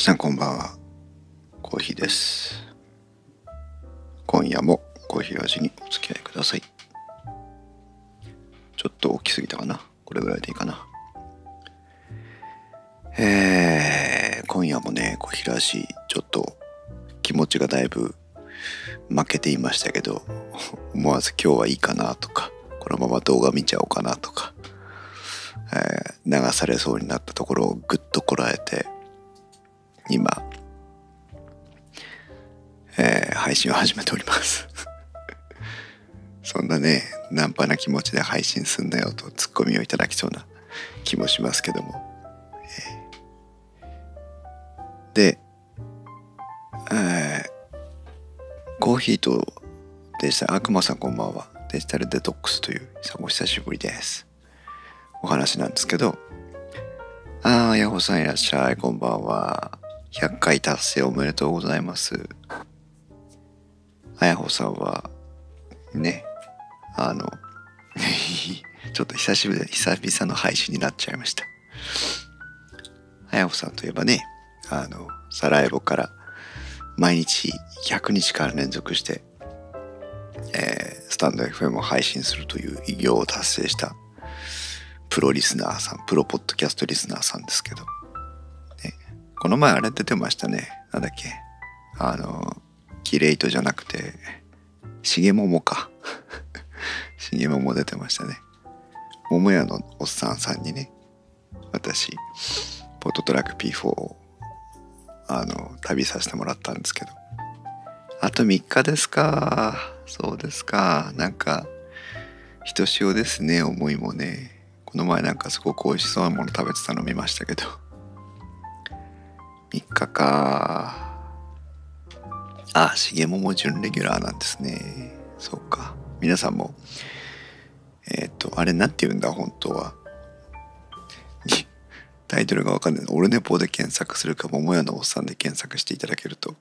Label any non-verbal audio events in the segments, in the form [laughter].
皆さんこんばんは。コーヒーです。今夜もコーヒーラジにお付き合いください。ちょっと大きすぎたかな？これぐらいでいいかな？えー、今夜もねコーヒーラジちょっと気持ちがだいぶ負けていましたけど思わず今日はいいかなとかこのまま動画見ちゃおうかなとか、えー、流されそうになったところをぐっとこらえて今、えー、配信を始めております。[laughs] そんなねナンパな気持ちで配信すんなよとツッコミをいただきそうな気もしますけども、えー、で、えー、コーヒーとデジタル悪魔さんこんばんは。デジタルデトックスというお久しぶりです。お話なんですけど。ああ、ヤホさんいらっしゃい、こんばんは。100回達成おめでとうございます。あやほさんは、ね、あの、[laughs] ちょっと久しぶり、久々の配信になっちゃいました。あやほさんといえばね、あの、サラエボから毎日100日間連続して、えー、スタンド FM を配信するという偉業を達成したプロリスナーさん、プロポッドキャストリスナーさんですけど、この前あれ出てましたね。なんだっけ。あの、キレイトじゃなくて、しげももか。しげもも出てましたね。桃屋のおっさんさんにね、私、ポートトラック P4 を、あの、旅させてもらったんですけど。あと3日ですか。そうですか。なんか、ひとしおですね、思いもね。この前なんかすごく美味しそうなもの食べてたの見ましたけど。3日か。あ、しげもも準レギュラーなんですね。そうか。皆さんも、えっ、ー、と、あれなんて言うんだ、本当は。[laughs] タイトルがわかんない。オルネポで検索するか、桃屋のおっさんで検索していただけると、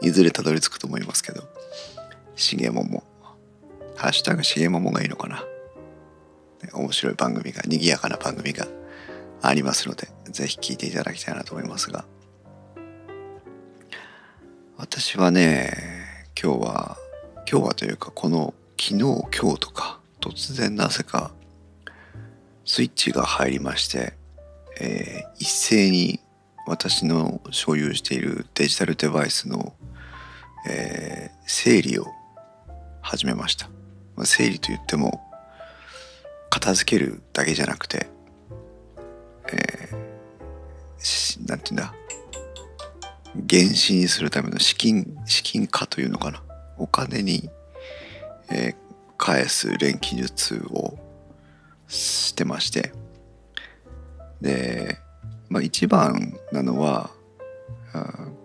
いずれたどり着くと思いますけど、しげもも。ハッシュタグしげももがいいのかな。面白い番組が、賑やかな番組がありますので、ぜひ聞いていただきたいなと思いますが、私はね今日は今日はというかこの昨日今日とか突然なぜかスイッチが入りまして、えー、一斉に私の所有しているデジタルデバイスの、えー、整理を始めました、まあ、整理といっても片付けるだけじゃなくて、えー、て言うんだ原資にするための資金資金化というのかな。お金に、えー、返す錬金術をしてまして。で、まあ、一番なのは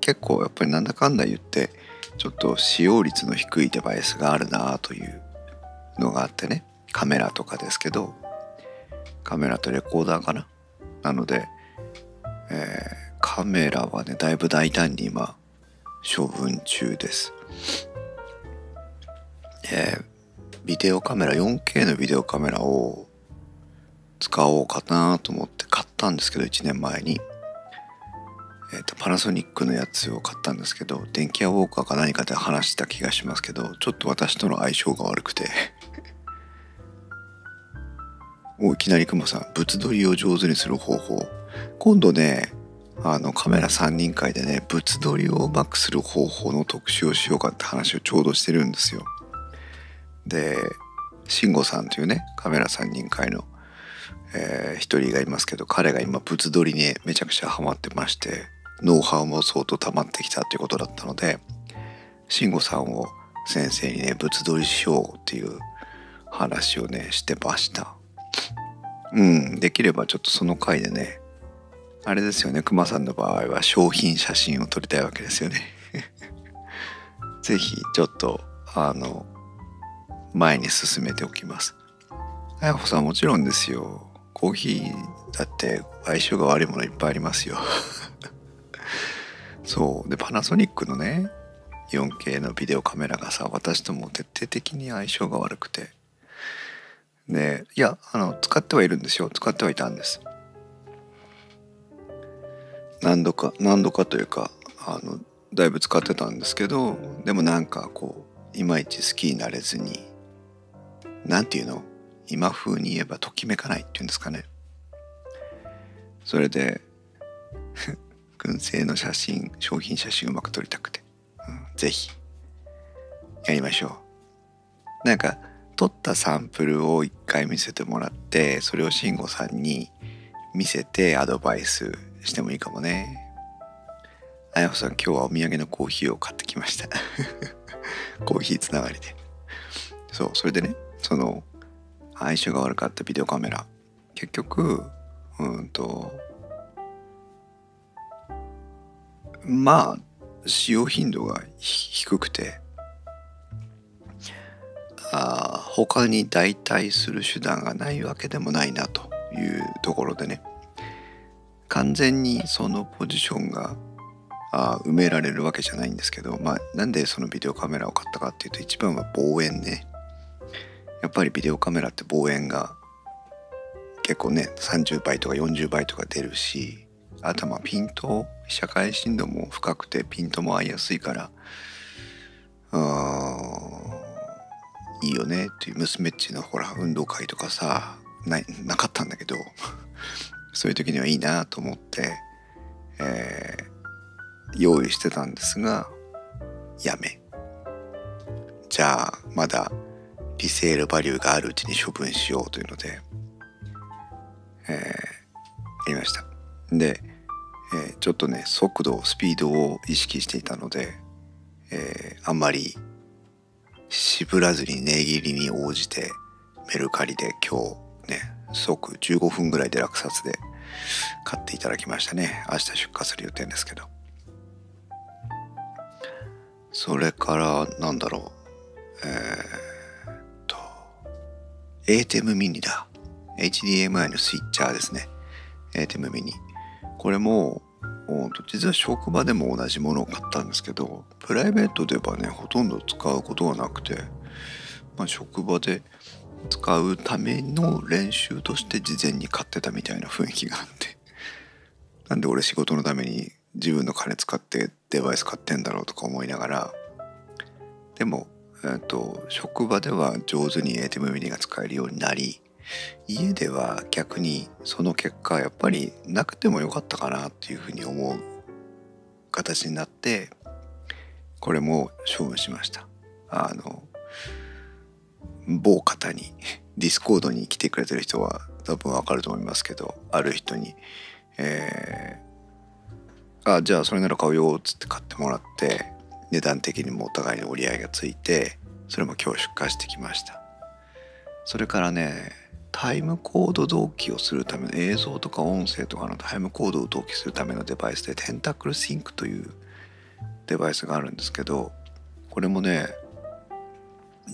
結構やっぱりなんだかんだ言ってちょっと使用率の低いデバイスがあるなというのがあってね。カメラとかですけど。カメラとレコーダーかな。なので、えーカメラはねだいぶ大胆に今処分中です。えー、ビデオカメラ 4K のビデオカメラを使おうかなと思って買ったんですけど1年前に、えーと、パナソニックのやつを買ったんですけど電気屋ウォーカーか何かで話した気がしますけどちょっと私との相性が悪くて。[laughs] おいきなりクマさん物撮りを上手にする方法。今度ねあのカメラ3人会でね物撮りをうまくする方法の特集をしようかって話をちょうどしてるんですよ。で慎吾さんというねカメラ3人会の、えー、一人がいますけど彼が今物撮りにめちゃくちゃハマってましてノウハウも相当溜まってきたということだったので慎吾さんを先生にね物撮りしようっていう話をねしてました。うん、できればちょっとその回でねあれですよね。クマさんの場合は商品写真を撮りたいわけですよね。[laughs] 是非ちょっとあの前に進めておきます。あやほさんもちろんですよ。コーヒーだって相性が悪いものいっぱいありますよ。[laughs] そう。でパナソニックのね 4K のビデオカメラがさ私とも徹底的に相性が悪くて。でいやあの使ってはいるんですよ。使ってはいたんです。何度か何度かというかあのだいぶ使ってたんですけどでもなんかこういまいち好きになれずに何て言うの？今風に言えばときめかないっていうんですかね。それで [laughs] 燻製の写真商品写真うまく撮りたくて、うん、ぜひやりましょう。なんか撮ったサンプルを一回見せてもらってそれを慎吾さんに見せてアドバイスしてもいいかもね。あやほさん今日はお土産のコーヒーを買ってきました。[laughs] コーヒーつながりで。そうそれでねその相性が悪かったビデオカメラ。結局うんとまあ使用頻度が低くてあ他に代替する手段がないわけでもないなというところでね。完全にそのポジションがあ埋められるわけじゃないんですけど、まあ、なんでそのビデオカメラを買ったかっていうと一番は望遠ね。やっぱりビデオカメラって望遠が結構ね30倍とか40倍とか出るしあとピント社会深度も深くてピントも合いやすいからいいよねっていう娘っちのほら運動会とかさななかったんだけど。そういう時にはいいなと思って、えー、用意してたんですがやめ。じゃあまだリセールバリューがあるうちに処分しようというので、えー、やりました。で、えー、ちょっとね速度スピードを意識していたので、えー、あんまり渋らずに値切りに応じてメルカリで今日ね即15分ぐらいで落札で買っていただきましたね。明日出荷する予定ですけど。それからなんだろう。えー、っと。ATEM ミニだ。HDMI のスイッチャーですね。ATEM ミニ。これも実は職場でも同じものを買ったんですけどプライベートではねほとんど使うことがなくて、まあ、職場で使うための練習として事前に買ってたみたいな雰囲気があって。なんで俺仕事のために自分の金使ってデバイス買ってんだろうとか思いながら。でも、えーと、職場では上手に ATM ミニが使えるようになり家では逆にその結果やっぱりなくてもよかったかなっていうふうに思う形になってこれも処分しました。あの某方にディスコードに来てくれてる人は多分わかると思いますけどある人に。えー、あじゃあそれなら買うよっつって買ってもらって値段的にもお互いに折り合いがついてそれも今日出荷してきました。それからねタイムコード同期をするための映像とか音声とかのタイムコードを同期するためのデバイスで Tentacle Sync というデバイスがあるんですけどこれもね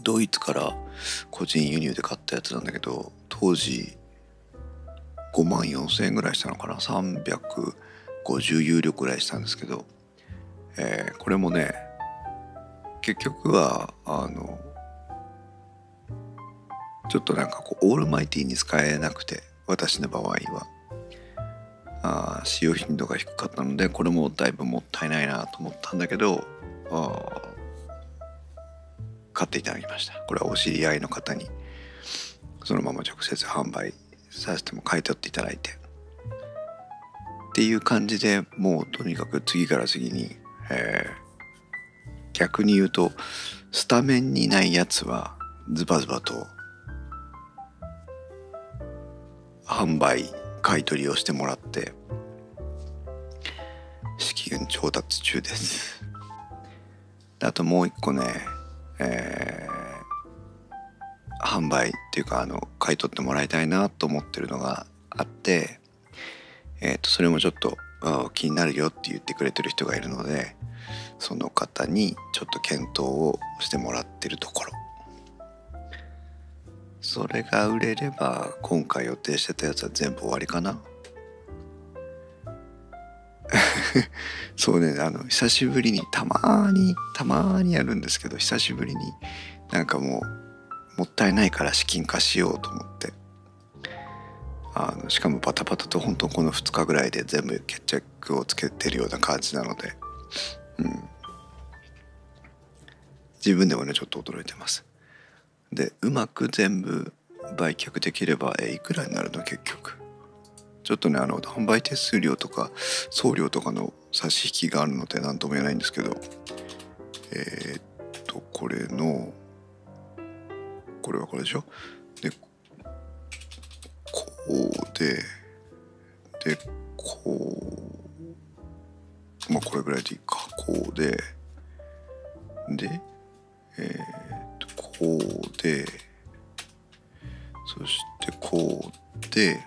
ドイツから個人輸入で買ったやつなんだけど当時5万4千円ぐらいしたのかな？350有料ぐらいしたんですけど、えー、これもね結局はあのちょっとなんかこうオールマイティに使えなくて私の場合は。あ使用頻度が低かったのでこれもだいぶもったいないなと思ったんだけどあ買っていただきました。これはお知り合いの方にそのまま直接販売させても買い取っていただいて。っていう感じでもうとにかく次から次に、えー、逆に言うとスタメンにないやつはズバズバと販売買い取りをしてもらって資金調達中です。あともう一個ね、えー、販売っていうかあの買い取ってもらいたいなと思ってるのがあってえっ、ー、とそれもちょっと気になるよって言ってくれてる人がいるのでその方にちょっと検討をしてもらってるところ。それが売れれば今回予定してたやつは全部終わりかな。[laughs] そうねあの久しぶりにたまにたまにやるんですけど久しぶりになんかもうもったいないから資金化しようと思って。あのしかもパタパタと本当この2日ぐらいで全部決着をつけてるような感じなので、うん、自分でもねちょっと驚いてます。でうまく全部売却できればえいくらになるの結局。ちょっとねあの販売手数料とか送料とかの差し引きがあるので何とも言えないんですけどえー、っとこれのこれはこれでしょ？でこうででこうまあこれぐらいでいいか。こうででえー、っとこうでそしてこうで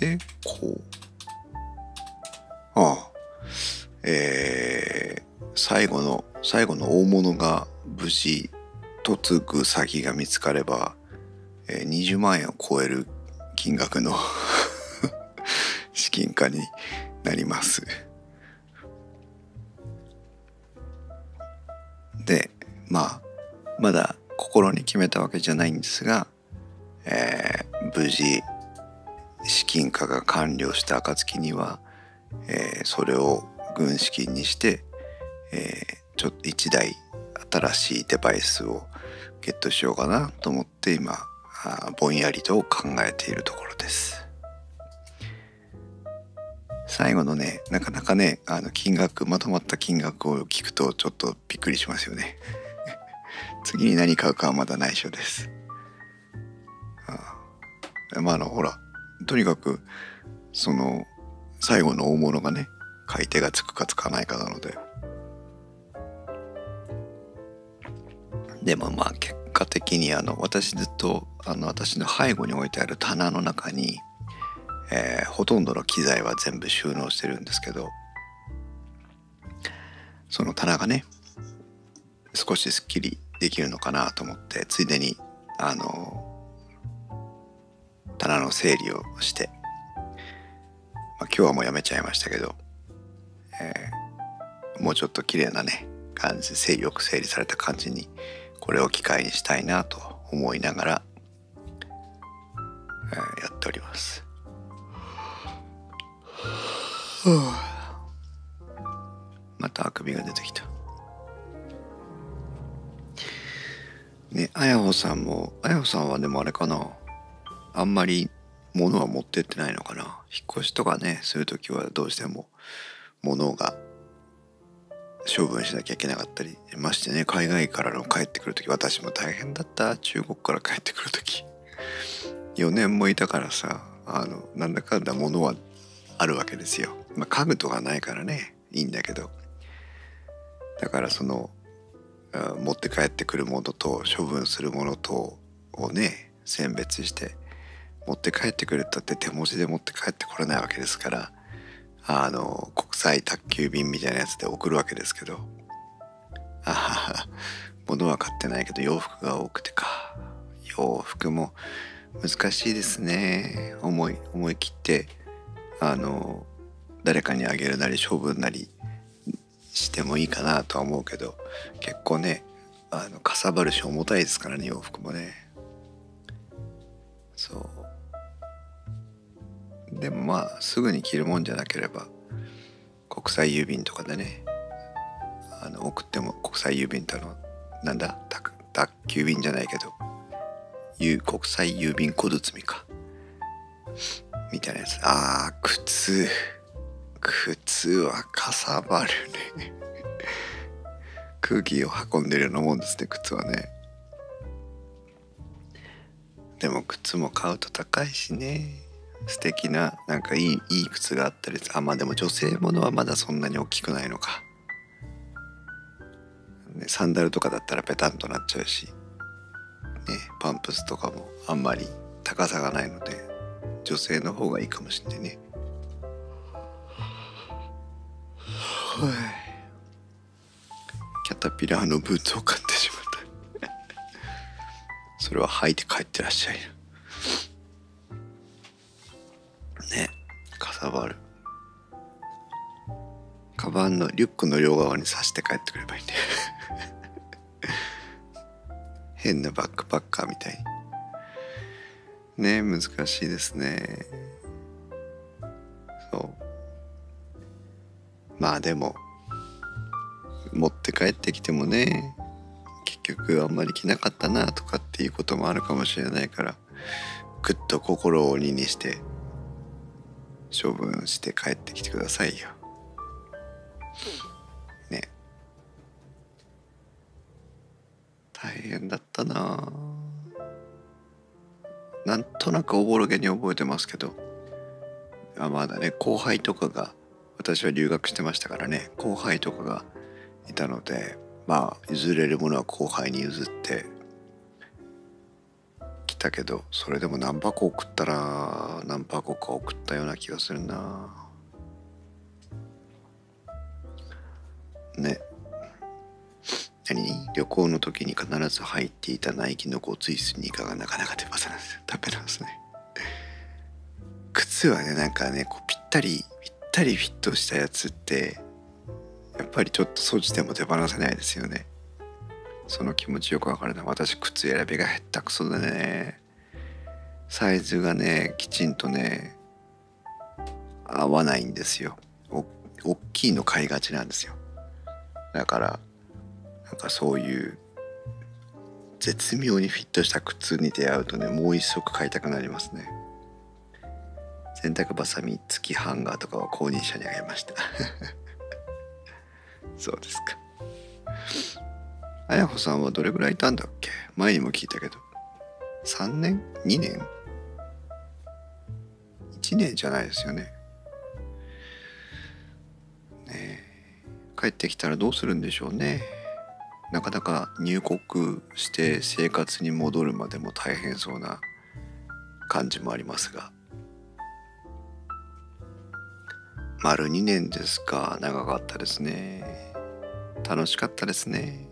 でこう。ああ。えー、最後の最後の大物が無事嫁ぐ先が見つかれば、えー、20万円を超える金額の [laughs] 資金化になります。でまあまだ心に決めたわけじゃないんですが、えー、無事金化が完了した暁には、えー、それを軍資金にして、えー、ちょっと1台新しいデバイスをゲットしようかなと思って今ぼんやりと考えているところです。最後のねなかなかねあの金額まとまった金額を聞くとちょっとびっくりしますよね。[laughs] 次に何買うかはまだ内緒です。ああまああのほらとにかくその最後の大物がね買い手がつくかつかないかなので。でもまあ結果的にあの私ずっとあの私の背後に置いてある棚の中に、えー、ほとんどの機材は全部収納してるんですけどその棚がね少しすっきりできるのかなと思ってついでにあの棚の整理をして、まあ、今日はもうやめちゃいましたけど、えー、もうちょっと綺麗なね感じ整理よく整理された感じにこれを機会にしたいなと思いながら、えー、やっております。またあくびが出てきた。ね、あやほさんも、あやほさんはでもあれかな。あんまり物は持ってってないのかな。引っ越しとかね、そういう時はどうしても物が処分しなきゃいけなかったりましてね海外からの帰ってくる時私も大変だった。中国から帰ってくる時。4年もいたからさあのなんだかんだ物はあるわけですよ、まあ、家具とかないからねいいんだけど。だからその持って帰ってくるものと処分するものとをね選別して持って帰ってくるったって手持ちで持って帰ってこれないわけですからあの国際宅急便みたいなやつで送るわけですけど。あはは。物は買ってないけど洋服が多くてか。洋服も難しいですね。思い思い切ってあの誰かにあげるなり処分なりしてもいいかなとは思うけど結構ねあのかさばるし重たいですからね洋服もね。でもまあすぐに着るもんじゃなければ国際郵便とかでねあの送っても国際郵便ってあのなんだ宅急便じゃないけど国際郵便小包か。みたいなやつ。ああ靴。靴はかさばるね。空気を運んでるようなもんですね靴はね。でも靴も買うと高いしね。素敵ななんかいいいい靴があったりあまあでも女性ものはまだそんなに大きくないのか、ね、サンダルとかだったらペタンとなっちゃうし、ね、パンプスとかもあんまり高さがないので女性の方がいいかもしれないね。キャタピラーのブーツを買ってしまった。[laughs] それは履いて帰ってらっしゃい。カバンのリュックの両側に刺して帰ってくればいいんだよ。[laughs] 変なバックパッカーみたいに。ね難しいですね。そう。まあでも持って帰ってきてもね結局あんまり着なかったなとかっていうこともあるかもしれないからぐっと心を鬼にして処分して帰ってきてくださいよ。ね。大変だったな。なんとなくおぼろげに覚えてますけど。あまだね後輩とかが私は留学してましたからね。後輩とかがいたのでまあ譲れるものは後輩に譲ってきたけどそれでも何箱送ったら何箱か送ったような気がするな。ね。何？旅行の時に必ず入っていたナイキのゴツイスニーカーがなかなか手放せないダメなんですね。[laughs] 靴はねなんかねこうぴったりぴったりフィットしたやつってやっぱりちょっと掃除でも手放せないですよね。その気持ちよくわかるな私靴選びがへったくそでね。サイズがねきちんとね合わないんですよ。お大きいの買いがちなんですよ。だからなんかそういう絶妙にフィットした靴に出会うとねもう一足買いたくなりますね。洗濯バサミ付きハンガーとかは購入者にあげました。[laughs] そうですか。あやほさんはどれぐらいいたんだっけ？前にも聞いたけど。3年 ?2 年 ?1 年じゃないですよね。帰ってきたらどうするんでしょうね。なかなか入国して生活に戻るまでも大変そうな感じもありますが。丸2年ですか。長かったですね。楽しかったですね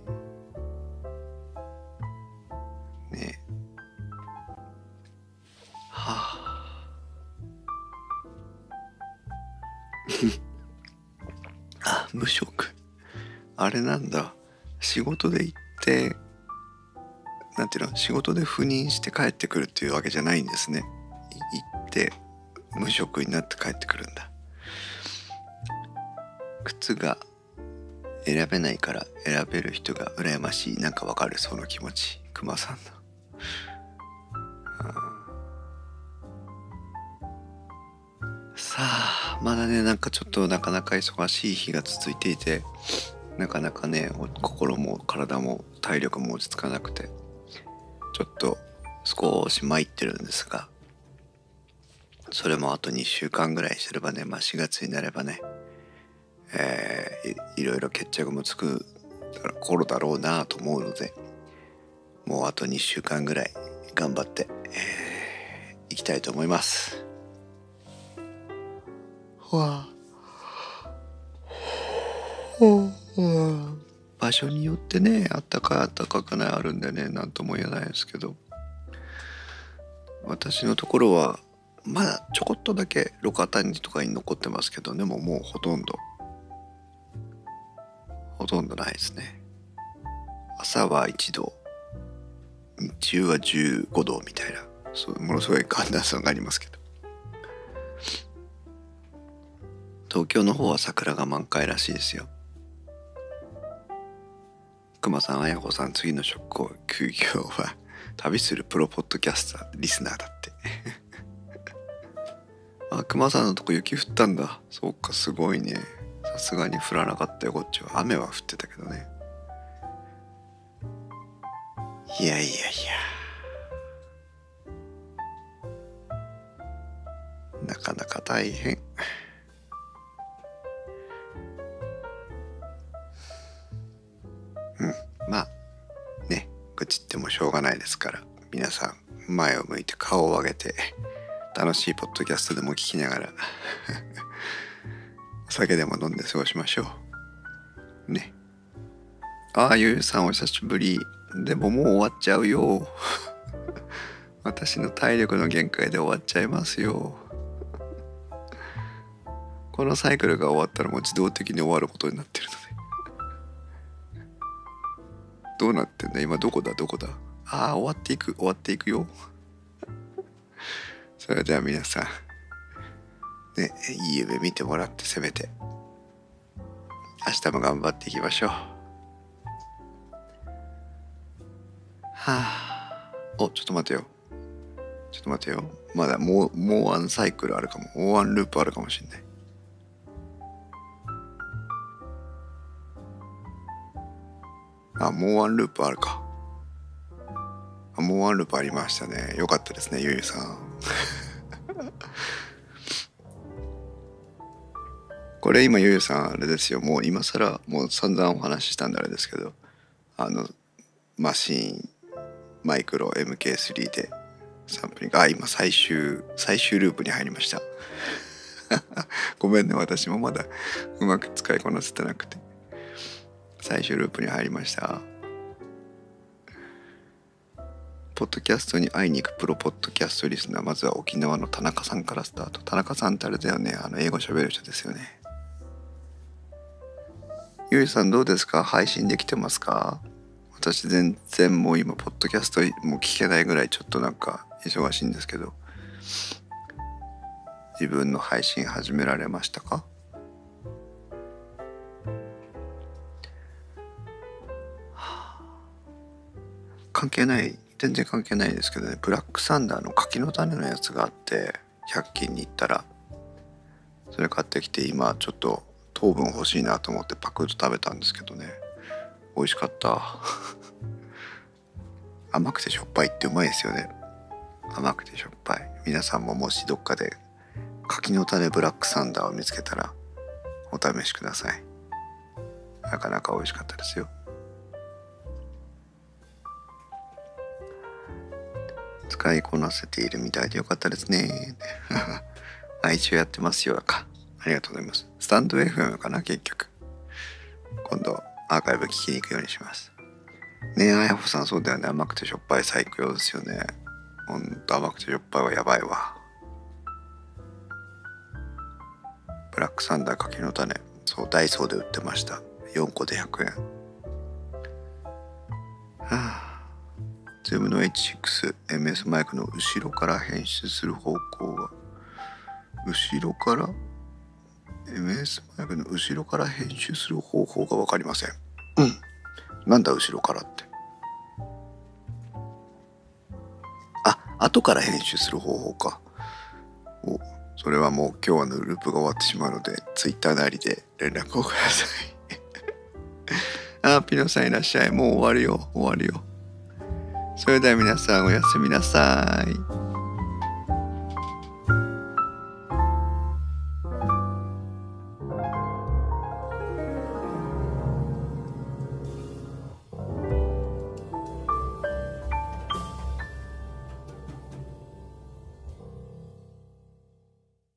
職あれなんだ。仕事で行ってなんていうの仕事で赴任して帰ってくるっていうわけじゃないんですね。行って無職になって帰ってくるんだ。靴が選べないから選べる人が羨ましい。なんかわかる？その気持ち。クマさんの、さあ。まだねなんかちょっとなかなか忙しい日が続いていてなかなかね心も体も体力も落ち着かなくてちょっと少し参ってるんですがそれもあと2週間ぐらいすればね、まあ、4月になればねえー、いろいろ決着もつく頃だろうなと思うのでもうあと2週間ぐらい頑張って、えー、いきたいと思います。わ場所によってねあったかいあったかくないあるんでね何とも言えないですけど。私のところはまだちょこっとだけ路肩谷とかに残ってますけどでももうほとんど。ほとんどないですね。朝は1度日中は15度みたいなそうものすごい寒暖差がありますけど。東京の方は桜が満開らしいですよ。熊さん綾子さん次の職休業は旅するプロポッドキャスターリスナーだって。[laughs] あ熊さんのとこ雪降ったんだ。そうかすごいね。さすがに降らなかったよこっちは。雨は降ってたけどね。いやいやいや。なかなか大変。うん。まあね愚痴ってもしょうがないですから皆さん前を向いて顔を上げて楽しいポッドキャストでも聞きながらお [laughs] 酒でも飲んで過ごしましょう。ね。ああゆうさんお久しぶりでももう終わっちゃうよ。[laughs] 私の体力の限界で終わっちゃいますよ。このサイクルが終わったらもう自動的に終わることになってるので。どうなってんだ？今どこだ？どこだ？ああ終わっていく。終わっていくよ。[laughs] それでは皆さん。ねいい夢見てもらってせめて。明日も頑張っていきましょう。はあ。おちょっと待てよ。ちょっと待てよ。まだもうもうワンサイクルあるかも。もうワンループあるかもしんない。あもうワンループあるか。あもうワンループありましたね。よかったですねゆゆさん。[laughs] これ今ゆゆさんあれですよ。もう今更もう散々お話ししたんであれですけどあのマシンマイクロ MK3 でサンプリング。あ今最終最終ループに入りました。[laughs] ごめんね私もまだうまく使いこなせてなくて。最終ループに入りました。ポッドキャストに会いに行くプロポッドキャストリスナーまずは沖縄の田中さんからスタート。田中さんってあれだよね。あの英語喋る人ですよね。ゆいさんどうですか？配信できてますか？私全然もう今ポッドキャストもう聞けないぐらいちょっとなんか忙しいんですけど。自分の配信始められましたか？関係ない全然関係ないですけどねブラックサンダーの柿の種のやつがあって100均に行ったらそれ買ってきて今ちょっと糖分欲しいなと思ってパクッと食べたんですけどね美味しかった。[laughs] 甘くてしょっぱいってうまいですよね。甘くてしょっぱい。皆さんももしどっかで柿の種ブラックサンダーを見つけたらお試しください。なかなか美味しかったですよ。使いこなせているみたいでよかったですね。あ一応やってますよか。ありがとうございます。スタンド FM かな結局。今度アーカイブ聞きに行くようにします。ねえあやほさんそうだよね。甘くてしょっぱい最強ですよね。ほんと甘くてしょっぱいはやばいわ。ブラックサンダー柿の種。そうダイソーで売ってました。4個で100円。はあ。ズームの H6MS マイクの後ろから編集する方法は後ろから MS マイクの後ろから編集する方法が分かりません。うん。なんだ後ろからって。あ後から編集する方法か。おそれはもう今日はのループが終わってしまうので Twitter なりで連絡をください。[laughs] あピノさんいらっしゃい。もう終わるよ。終わるよそれでは皆さんおやすみなさい。